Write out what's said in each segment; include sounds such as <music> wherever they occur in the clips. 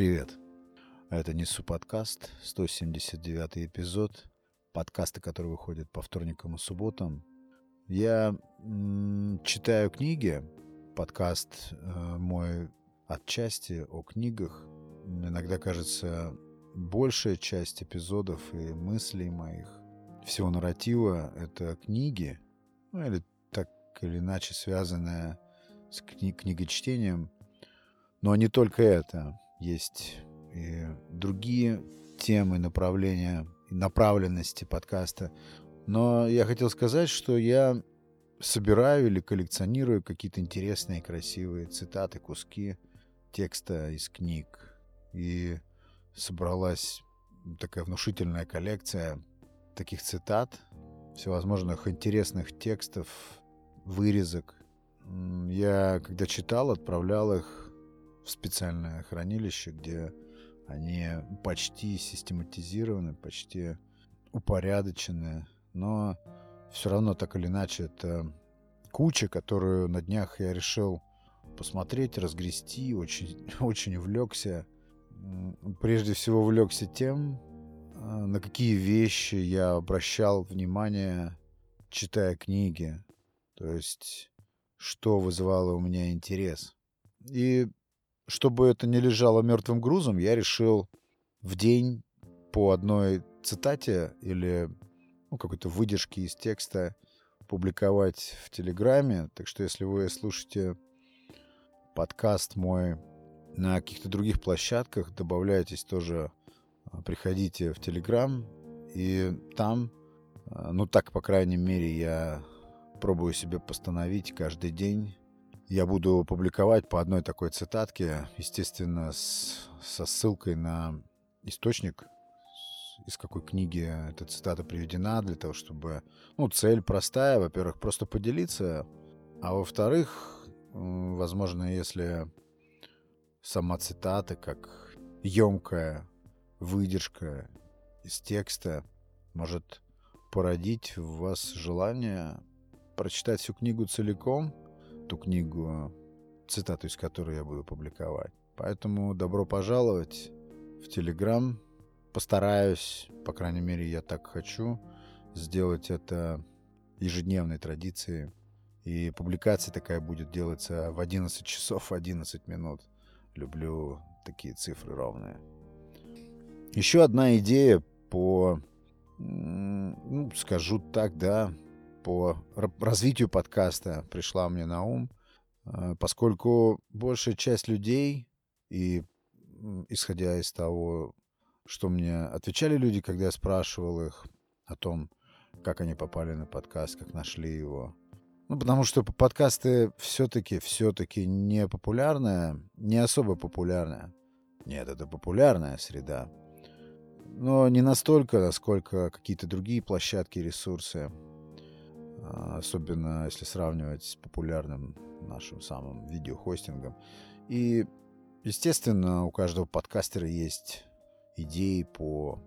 Привет. Это Несу подкаст, 179 эпизод. Подкасты, которые выходят по вторникам и субботам. Я м- читаю книги. Подкаст э, мой отчасти о книгах. Иногда кажется, большая часть эпизодов и мыслей моих, всего нарратива — это книги, ну или так или иначе связанная с кни- книгочтением. Но не только это. Есть и другие темы, направления, направленности подкаста. Но я хотел сказать, что я собираю или коллекционирую какие-то интересные, красивые цитаты, куски текста из книг. И собралась такая внушительная коллекция таких цитат, всевозможных интересных текстов, вырезок. Я, когда читал, отправлял их в специальное хранилище, где они почти систематизированы, почти упорядочены, но все равно так или иначе это куча, которую на днях я решил посмотреть, разгрести, очень, <laughs> очень увлекся. Прежде всего увлекся тем, а, на какие вещи я обращал внимание, читая книги. То есть, что вызывало у меня интерес. И чтобы это не лежало мертвым грузом, я решил в день по одной цитате или ну, какой-то выдержке из текста публиковать в Телеграме. Так что если вы слушаете подкаст мой на каких-то других площадках, добавляйтесь тоже, а, приходите в Телеграм, и там, а, ну так, по крайней мере, я пробую себе постановить каждый день. Я буду публиковать по одной такой цитатке, естественно, с, со ссылкой на источник, из какой книги эта цитата приведена, для того, чтобы... Ну, цель простая, во-первых, просто поделиться, а во-вторых, возможно, если сама цитата, как емкая выдержка из текста, может породить в вас желание прочитать всю книгу целиком, ту книгу, цитату из которой я буду публиковать. Поэтому добро пожаловать в Телеграм. Постараюсь, по крайней мере, я так хочу, сделать это ежедневной традицией. И публикация такая будет делаться в 11 часов <laughs> 11 минут. Люблю такие цифры ровные. Еще одна идея по, ну, скажу так, да, по развитию подкаста пришла мне на ум, э, поскольку большая часть людей, и исходя из того, что мне отвечали люди, когда я спрашивал их о том, как они попали на подкаст, как нашли его, ну, потому что подкасты все-таки, все-таки не популярная, не особо популярная. Нет, это популярная среда. Но не настолько, насколько какие-то другие площадки, ресурсы. А, особенно если сравнивать с популярным нашим самым видеохостингом. И, естественно, у каждого подкастера есть идеи по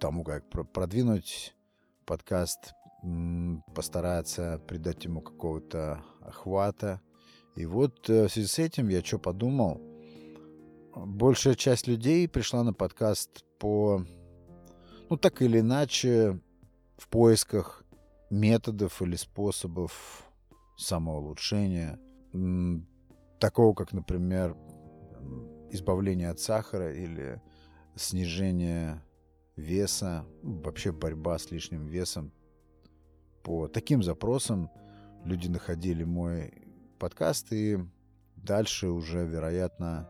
тому, как продвинуть подкаст, постараться придать ему какого-то охвата. И вот э, в связи с этим я что подумал? Большая часть людей пришла на подкаст по, ну так или иначе, в поисках методов или способов самоулучшения. Такого, как, например, избавление от сахара или снижение веса, вообще борьба с лишним весом, по таким запросам люди находили мой подкаст и дальше уже, вероятно,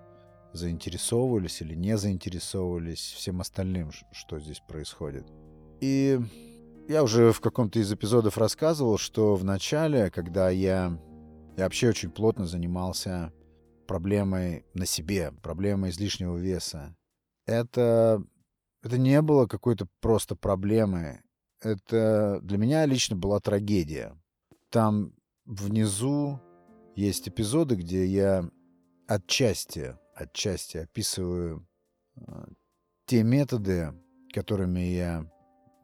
заинтересовывались или не заинтересовывались всем остальным, что здесь происходит. И я уже в каком-то из эпизодов рассказывал, что в начале, когда я, я вообще очень плотно занимался проблемой на себе, проблемой излишнего веса, это, это не было какой-то просто проблемой это для меня лично была трагедия. Там внизу есть эпизоды, где я отчасти, отчасти описываю а, те методы, которыми я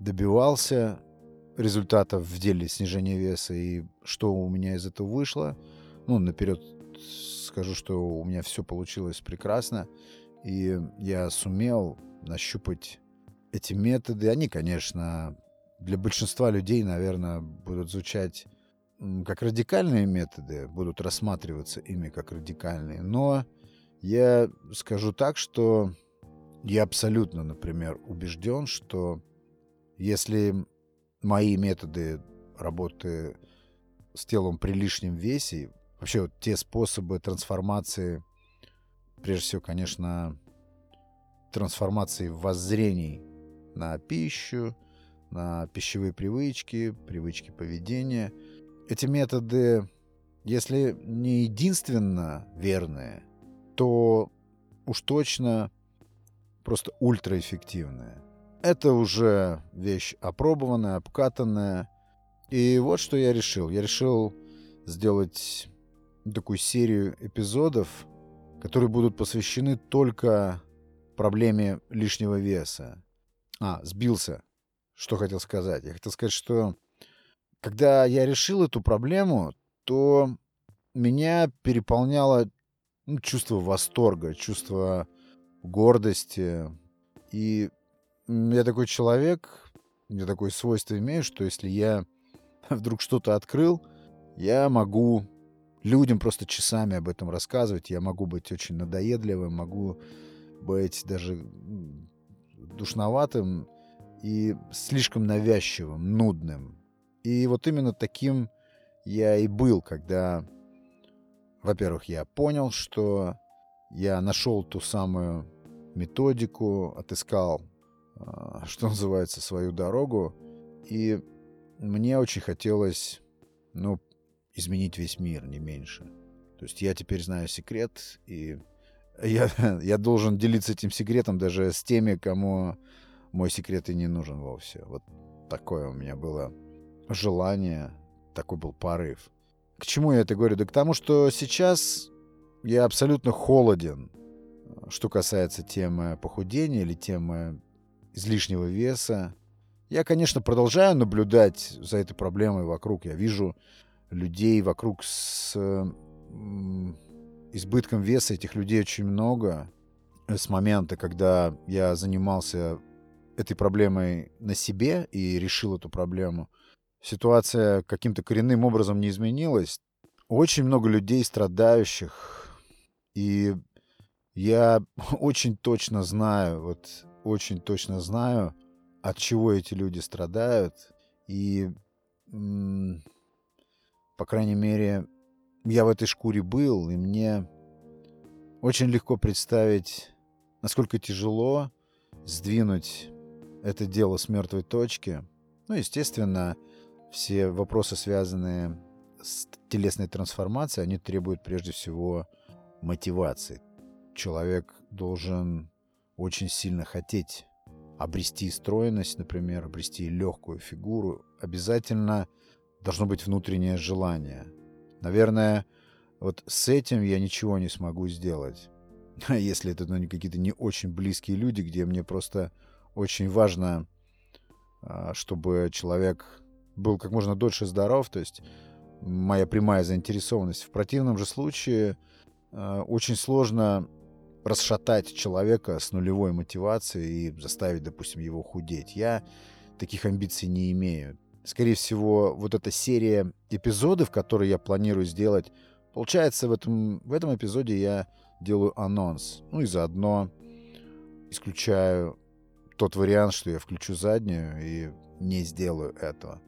добивался результатов в деле снижения веса и что у меня из этого вышло. Ну, наперед скажу, что у меня все получилось прекрасно. И я сумел нащупать эти методы. Они, конечно, для большинства людей, наверное, будут звучать как радикальные методы, будут рассматриваться ими как радикальные. Но я скажу так, что я абсолютно, например, убежден, что если мои методы работы с телом при лишнем весе, вообще вот те способы трансформации, прежде всего, конечно, трансформации воззрений на пищу, на пищевые привычки, привычки поведения. Эти методы, если не единственно верные, то уж точно просто ультраэффективные. Это уже вещь опробованная, обкатанная. И вот что я решил. Я решил сделать такую серию эпизодов, которые будут посвящены только проблеме лишнего веса. А, сбился. Что хотел сказать? Я хотел сказать, что когда я решил эту проблему, то меня переполняло ну, чувство восторга, чувство гордости. И я такой человек, я такое свойство имею, что если я <laughs> вдруг что-то открыл, я могу людям просто часами об этом рассказывать. Я могу быть очень надоедливым, могу быть даже душноватым и слишком навязчивым, нудным. И вот именно таким я и был, когда, во-первых, я понял, что я нашел ту самую методику, отыскал, что называется, свою дорогу. И мне очень хотелось, ну, изменить весь мир, не меньше. То есть я теперь знаю секрет, и я, <laughs> я должен делиться этим секретом даже с теми, кому мой секрет и не нужен вовсе. Вот такое у меня было желание, такой был порыв. К чему я это говорю? Да к тому, что сейчас я абсолютно холоден, что касается темы похудения или темы излишнего веса. Я, конечно, продолжаю наблюдать за этой проблемой вокруг. Я вижу людей вокруг с избытком веса. Этих людей очень много. С момента, когда я занимался этой проблемой на себе и решил эту проблему, ситуация каким-то коренным образом не изменилась. Очень много людей страдающих. И я <laughs> очень точно знаю, вот очень точно знаю, от чего эти люди страдают. И, по крайней мере, я в этой шкуре был, и мне очень легко представить, насколько тяжело сдвинуть это дело с мертвой точки. Ну, естественно, все вопросы, связанные с телесной трансформацией, они требуют прежде всего мотивации. Человек должен очень сильно хотеть обрести стройность, например, обрести легкую фигуру. Обязательно должно быть внутреннее желание. Наверное, вот с этим я ничего не смогу сделать. <laughs> Если это ну, какие-то не очень близкие люди, где мне просто очень важно, а, чтобы человек был как можно дольше здоров, то есть моя прямая заинтересованность. В противном же случае а, очень сложно расшатать человека с нулевой мотивацией и заставить, допустим, его худеть. Я таких амбиций не имею. Скорее всего, вот эта серия эпизодов, которые я планирую сделать, получается, в этом, в этом эпизоде я делаю анонс. Ну и заодно исключаю тот вариант, что я включу заднюю и не сделаю этого.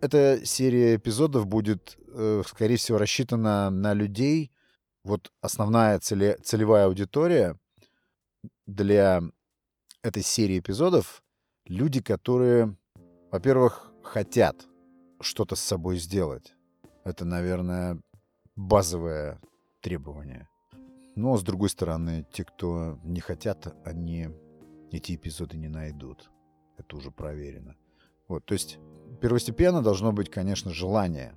Эта серия эпизодов будет, э, скорее всего, рассчитана на людей. Вот основная целе, целевая аудитория для этой серии эпизодов — люди, которые, во-первых, хотят что-то с собой сделать. Это, наверное, базовое требование. Но, с другой стороны, те, кто не хотят, они эти эпизоды не найдут. Это уже проверено. Вот, то есть первостепенно должно быть, конечно, желание.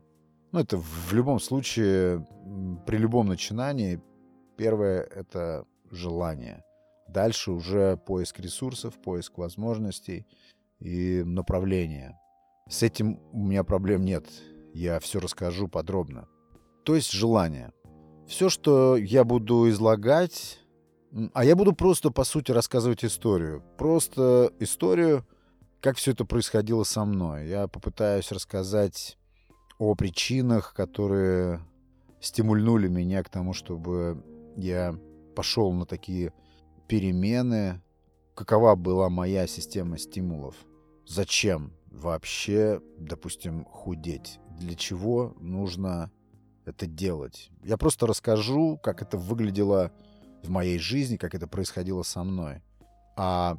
Ну, это в любом случае, при любом начинании, первое — это желание. Дальше уже поиск ресурсов, поиск возможностей и направления. С этим у меня проблем нет. Я все расскажу подробно. То есть желание. Все, что я буду излагать, А я буду просто, по сути, рассказывать историю. Просто историю, как все это происходило со мной. Я попытаюсь рассказать о причинах, которые стимульнули меня к тому, чтобы я пошел на такие перемены. Какова была моя система стимулов? Зачем вообще, допустим, худеть? Для чего нужно это делать? Я просто расскажу, как это выглядело в моей жизни, как это происходило со мной. А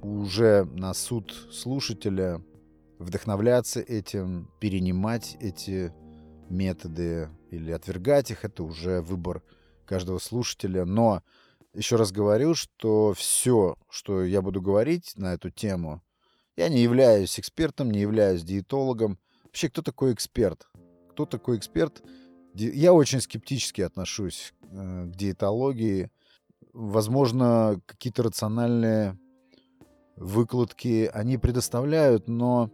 уже на суд слушателя вдохновляться этим, перенимать эти методы или отвергать их, это уже выбор каждого слушателя. Но еще раз говорю, что все, что я буду говорить на эту тему, я не являюсь экспертом, не являюсь диетологом. Вообще, кто такой эксперт? Кто такой эксперт? Я очень скептически отношусь э, к диетологии. Возможно, какие-то рациональные выкладки они предоставляют, но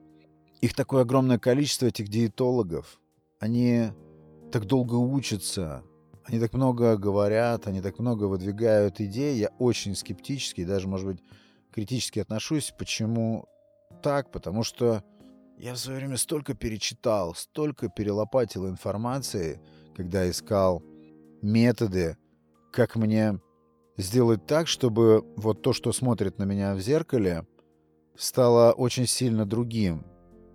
их такое огромное количество, этих диетологов. Они так долго учатся, они так много говорят, они так много выдвигают идей. Я очень скептически, даже, может быть, критически отношусь. Почему так? Потому что я в свое время столько перечитал, столько перелопатил информации, когда искал методы, как мне сделать так, чтобы вот то, что смотрит на меня в зеркале, стало очень сильно другим.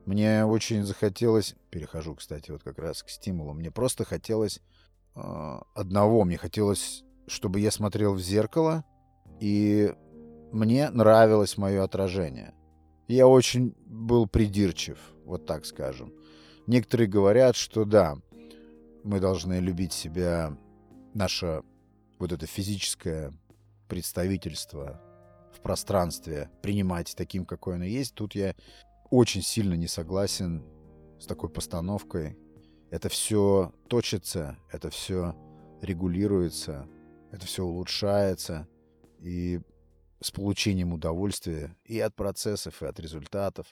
Мне очень захотелось, перехожу, кстати, вот как раз к стимулу, мне просто хотелось э, одного, мне хотелось, чтобы я смотрел в зеркало, и мне нравилось мое отражение. Я очень был придирчив, вот так скажем. Некоторые говорят, что да, мы должны любить себя, наше вот это физическое представительство в пространстве принимать таким, какой оно есть. Тут я очень сильно не согласен с такой постановкой. Это все точится, это все регулируется, это все улучшается. И с получением удовольствия и от процессов, и от результатов.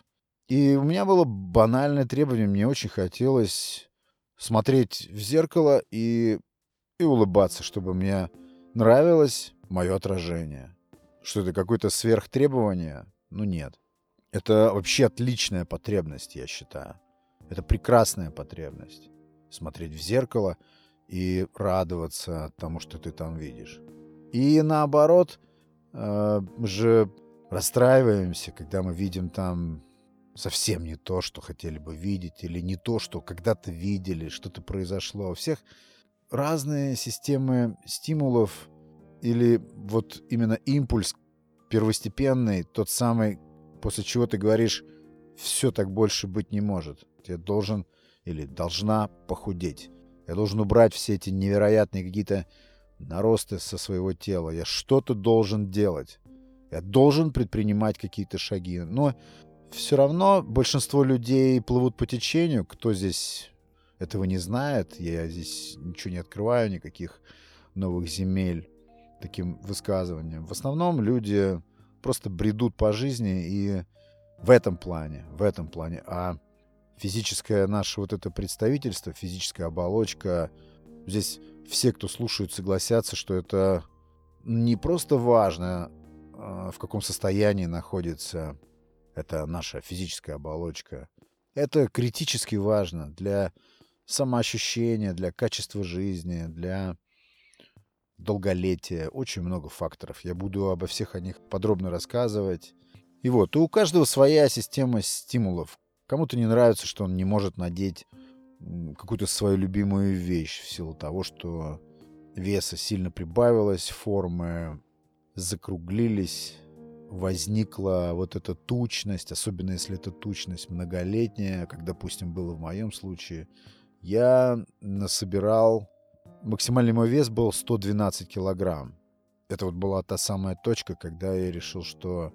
И у меня было банальное требование. Мне очень хотелось смотреть в зеркало и, и улыбаться, чтобы мне нравилось мое отражение. Что это какое-то сверхтребование? Ну нет. Это вообще отличная потребность, я считаю. Это прекрасная потребность. Смотреть в зеркало и радоваться тому, что ты там видишь. И наоборот, э, мы же расстраиваемся, когда мы видим там совсем не то, что хотели бы видеть, или не то, что когда-то видели, что-то произошло. У всех разные системы стимулов или вот именно импульс первостепенный, тот самый, после чего ты говоришь, все так больше быть не может. Я должен или должна похудеть. Я должен убрать все эти невероятные какие-то наросты со своего тела. Я что-то должен делать. Я должен предпринимать какие-то шаги. Но все равно большинство людей плывут по течению. Кто здесь этого не знает, я здесь ничего не открываю, никаких новых земель таким высказыванием. В основном люди просто бредут по жизни и в этом плане, в этом плане. А физическое наше вот это представительство, физическая оболочка, здесь все, кто слушают, согласятся, что это не просто важно, а, в каком состоянии находится эта наша физическая оболочка. Это критически важно для самоощущения, для качества жизни, для долголетия. Очень много факторов. Я буду обо всех о них подробно рассказывать. И вот, у каждого своя система стимулов. Кому-то не нравится, что он не может надеть какую-то свою любимую вещь в силу того, что веса сильно прибавилось, формы закруглились, возникла вот эта тучность, особенно если эта тучность многолетняя, как, допустим, было в моем случае. Я насобирал максимальный мой вес был 112 килограмм. Это вот была та самая точка, когда я решил, что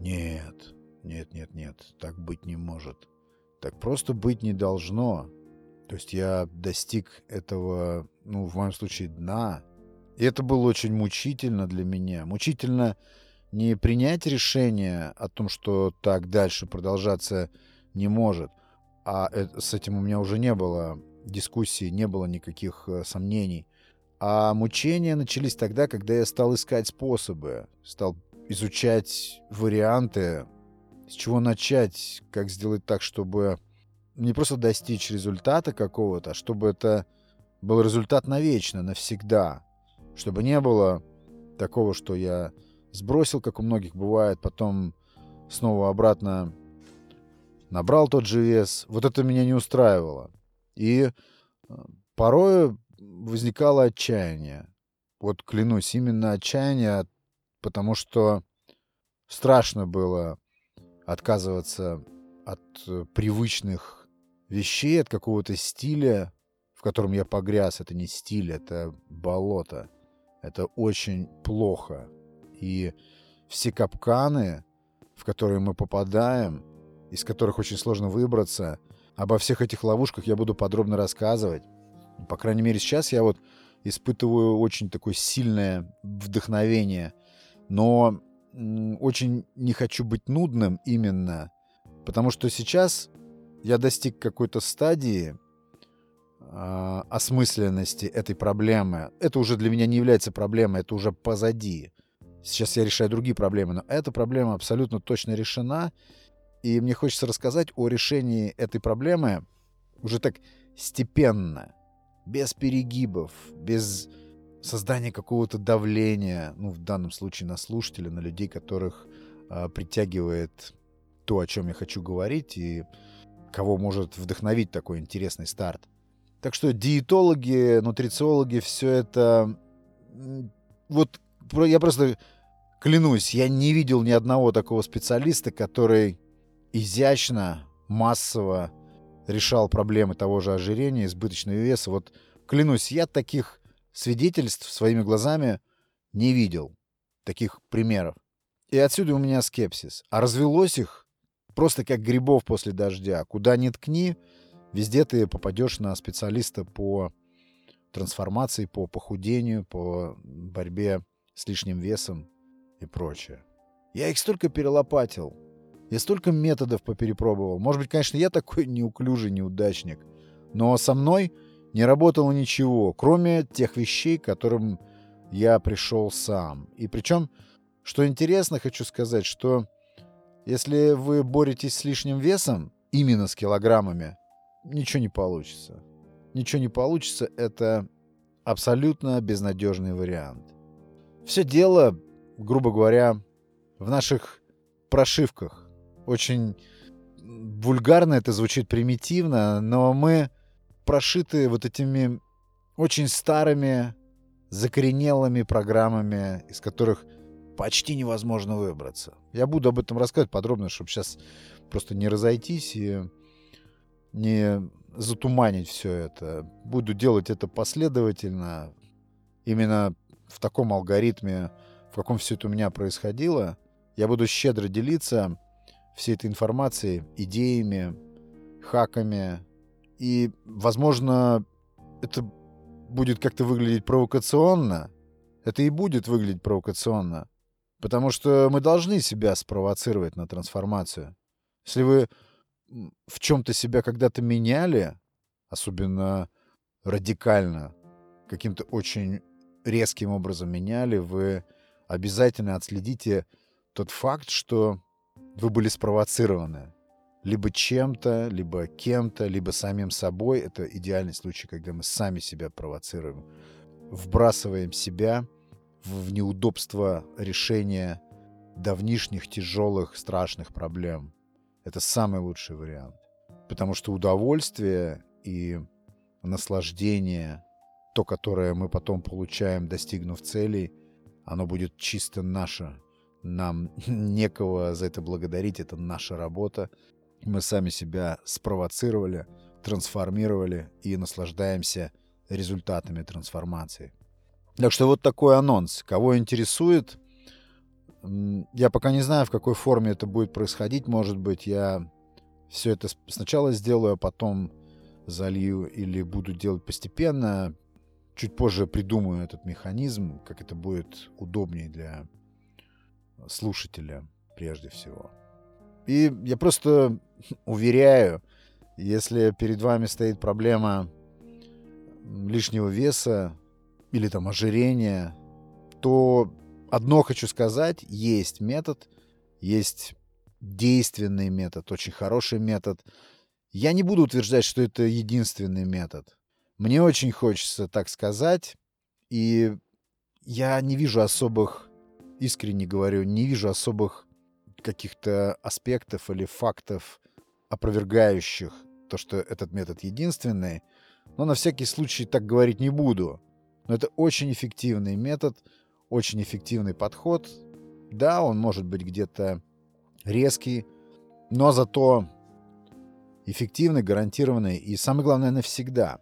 нет, нет, нет, нет, так быть не может. Так просто быть не должно. То есть я достиг этого, ну, в моем случае, дна. И это было очень мучительно для меня. Мучительно не принять решение о том, что так дальше продолжаться не может, а с этим у меня уже не было дискуссии, не было никаких э, сомнений. А мучения начались тогда, когда я стал искать способы, стал изучать варианты, с чего начать, как сделать так, чтобы не просто достичь результата какого-то, а чтобы это был результат навечно, навсегда. Чтобы не было такого, что я сбросил, как у многих бывает, потом снова обратно набрал тот же вес. Вот это меня не устраивало. И э, порой возникало отчаяние. Вот клянусь, именно отчаяние, потому что страшно было отказываться от э, привычных вещей, от какого-то стиля, в котором я погряз. Это не стиль, это болото. Это очень плохо. И все капканы, в которые мы попадаем, из которых очень сложно выбраться, обо всех этих ловушках я буду подробно рассказывать. По крайней мере, сейчас я вот испытываю очень такое сильное вдохновение, но очень не хочу быть нудным именно, потому что сейчас я достиг какой-то стадии э, осмысленности этой проблемы. Это уже для меня не является проблемой, это уже позади. Сейчас я решаю другие проблемы, но эта проблема абсолютно точно решена, и мне хочется рассказать о решении этой проблемы уже так степенно, без перегибов, без создания какого-то давления, ну, в данном случае на слушателя, на людей, которых э, притягивает то, о чем я хочу говорить, и кого может вдохновить такой интересный старт. Так что диетологи, нутрициологи, все это... Вот я просто клянусь, я не видел ни одного такого специалиста, который изящно, массово решал проблемы того же ожирения, избыточного веса. Вот клянусь, я таких свидетельств своими глазами не видел, таких примеров. И отсюда у меня скепсис. А развелось их просто как грибов после дождя. Куда ни ткни, везде ты попадешь на специалиста по трансформации, по похудению, по борьбе с лишним весом и прочее. Я их столько перелопатил, я столько методов поперепробовал. Может быть, конечно, я такой <laughs> неуклюжий неудачник. Но со мной не работало ничего, кроме тех вещей, к которым я пришел сам. И причем, что интересно, хочу сказать, что если вы боретесь с лишним весом, именно с килограммами, ничего не получится. Ничего не получится, это абсолютно безнадежный вариант. Все дело, грубо говоря, в наших прошивках очень вульгарно это звучит примитивно, но мы прошиты вот этими очень старыми, закоренелыми программами, из которых почти невозможно выбраться. Я буду об этом рассказывать подробно, чтобы сейчас просто не разойтись и не затуманить все это. Буду делать это последовательно, именно в таком алгоритме, в каком все это у меня происходило. Я буду щедро делиться всей этой информацией, идеями, хаками. И, возможно, это будет как-то выглядеть провокационно. Это и будет выглядеть провокационно. Потому что мы должны себя спровоцировать на трансформацию. Если вы в чем-то себя когда-то меняли, особенно радикально, каким-то очень резким образом меняли, вы обязательно отследите тот факт, что вы были спровоцированы либо чем-то, либо кем-то, либо самим собой. Это идеальный случай, когда мы сами себя провоцируем. Вбрасываем себя в неудобство решения давнишних, тяжелых, страшных проблем. Это самый лучший вариант. Потому что удовольствие и наслаждение, то, которое мы потом получаем, достигнув целей, оно будет чисто наше, нам <laughs> некого за это благодарить, это наша работа. Мы сами себя спровоцировали, трансформировали и наслаждаемся результатами трансформации. Так что вот такой анонс. Кого интересует, я пока не знаю, в какой форме это будет происходить. Может быть, я все это сначала сделаю, а потом залью или буду делать постепенно. Чуть позже придумаю этот механизм, как это будет удобнее для слушателя прежде всего. И я просто уверяю, если перед вами стоит проблема лишнего веса, или там ожирение, то одно хочу сказать, есть метод, есть действенный метод, очень хороший метод. Я не буду утверждать, что это единственный метод. Мне очень хочется так сказать, и я не вижу особых, искренне говорю, не вижу особых каких-то аспектов или фактов, опровергающих то, что этот метод единственный. Но на всякий случай так говорить не буду. Но это очень эффективный метод, очень эффективный подход. Да, он может быть где-то резкий, но зато эффективный, гарантированный и, самое главное, навсегда.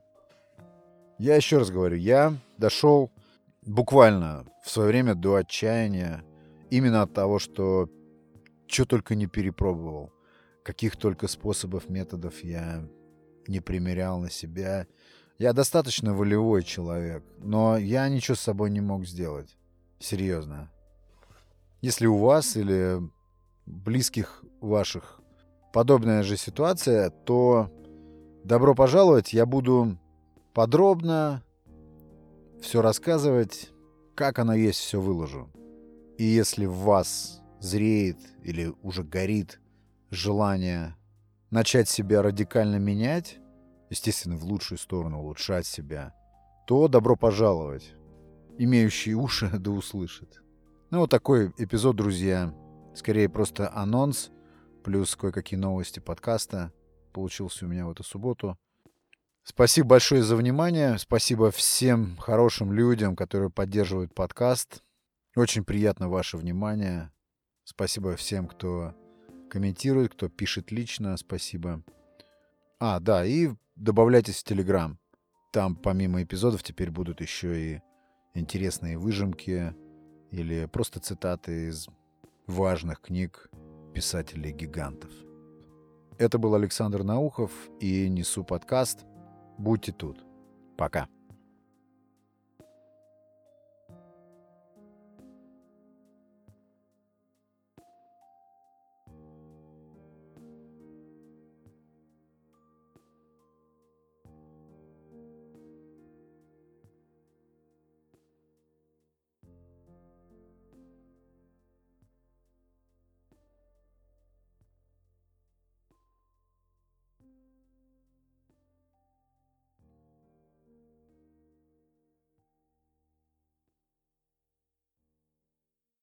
Я еще раз говорю, я дошел буквально в свое время до отчаяния именно от того, что что только не перепробовал, каких только способов, методов я не примерял на себя. Я достаточно волевой человек, но я ничего с собой не мог сделать. Серьезно. Если у вас или близких ваших подобная же ситуация, то добро пожаловать, я буду подробно все рассказывать, как оно есть, все выложу. И если в вас зреет или уже горит желание начать себя радикально менять, естественно, в лучшую сторону улучшать себя, то добро пожаловать. Имеющие уши <laughs> да услышат. Ну, вот такой эпизод, друзья. Скорее просто анонс, плюс кое-какие новости подкаста получился у меня в эту субботу. Спасибо большое за внимание. Спасибо всем хорошим людям, которые поддерживают подкаст. Очень приятно ваше внимание. Спасибо всем, кто комментирует, кто пишет лично. Спасибо. А, да, и добавляйтесь в Телеграм. Там помимо эпизодов теперь будут еще и интересные выжимки или просто цитаты из важных книг писателей-гигантов. Это был Александр Наухов и «Несу подкаст». Будьте тут. Пока.